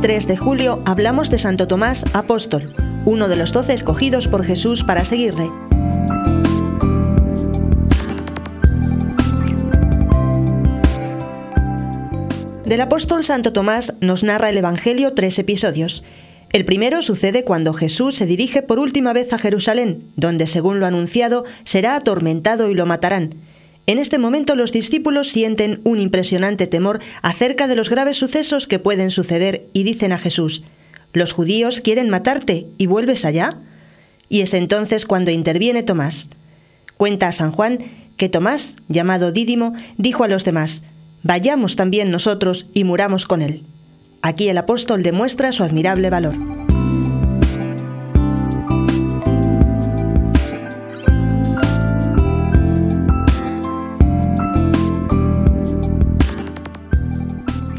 3 de julio hablamos de Santo Tomás Apóstol, uno de los doce escogidos por Jesús para seguirle. Del apóstol Santo Tomás nos narra el Evangelio tres episodios. El primero sucede cuando Jesús se dirige por última vez a Jerusalén, donde, según lo anunciado, será atormentado y lo matarán. En este momento los discípulos sienten un impresionante temor acerca de los graves sucesos que pueden suceder y dicen a Jesús, Los judíos quieren matarte y vuelves allá. Y es entonces cuando interviene Tomás. Cuenta a San Juan que Tomás, llamado Dídimo, dijo a los demás, Vayamos también nosotros y muramos con él. Aquí el apóstol demuestra su admirable valor.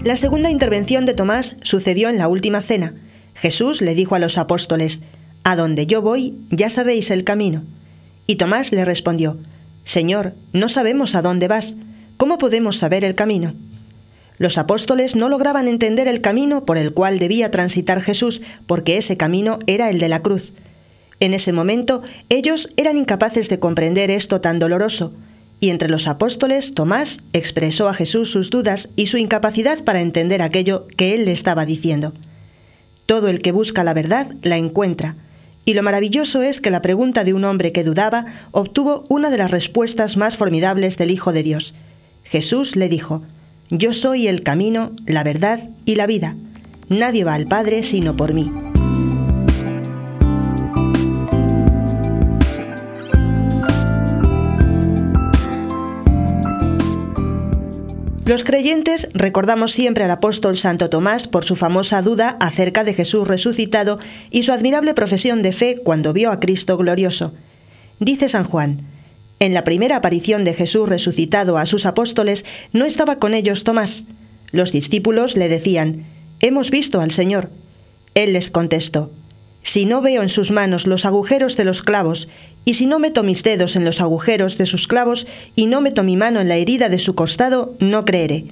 La segunda intervención de Tomás sucedió en la última cena. Jesús le dijo a los apóstoles, A donde yo voy, ya sabéis el camino. Y Tomás le respondió, Señor, no sabemos a dónde vas, ¿cómo podemos saber el camino? Los apóstoles no lograban entender el camino por el cual debía transitar Jesús, porque ese camino era el de la cruz. En ese momento ellos eran incapaces de comprender esto tan doloroso, y entre los apóstoles, Tomás expresó a Jesús sus dudas y su incapacidad para entender aquello que él le estaba diciendo. Todo el que busca la verdad la encuentra, y lo maravilloso es que la pregunta de un hombre que dudaba obtuvo una de las respuestas más formidables del Hijo de Dios. Jesús le dijo, Yo soy el camino, la verdad y la vida. Nadie va al Padre sino por mí. Los creyentes recordamos siempre al apóstol Santo Tomás por su famosa duda acerca de Jesús resucitado y su admirable profesión de fe cuando vio a Cristo glorioso. Dice San Juan, en la primera aparición de Jesús resucitado a sus apóstoles no estaba con ellos Tomás. Los discípulos le decían, Hemos visto al Señor. Él les contestó, si no veo en sus manos los agujeros de los clavos, y si no meto mis dedos en los agujeros de sus clavos, y no meto mi mano en la herida de su costado, no creeré.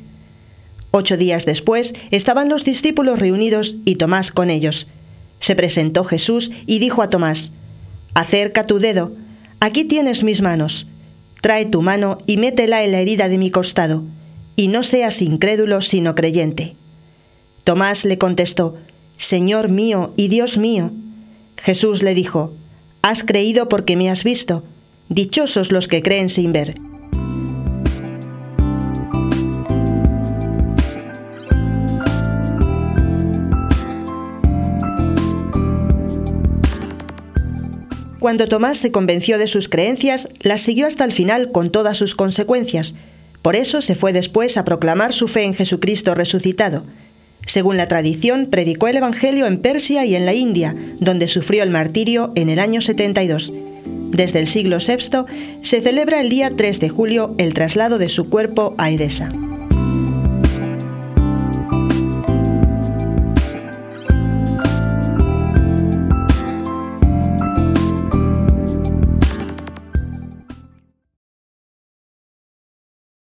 Ocho días después estaban los discípulos reunidos y Tomás con ellos. Se presentó Jesús y dijo a Tomás, Acerca tu dedo, aquí tienes mis manos, trae tu mano y métela en la herida de mi costado, y no seas incrédulo sino creyente. Tomás le contestó, Señor mío y Dios mío. Jesús le dijo, Has creído porque me has visto. Dichosos los que creen sin ver. Cuando Tomás se convenció de sus creencias, las siguió hasta el final con todas sus consecuencias. Por eso se fue después a proclamar su fe en Jesucristo resucitado. Según la tradición, predicó el Evangelio en Persia y en la India, donde sufrió el martirio en el año 72. Desde el siglo VI se celebra el día 3 de julio el traslado de su cuerpo a Edesa.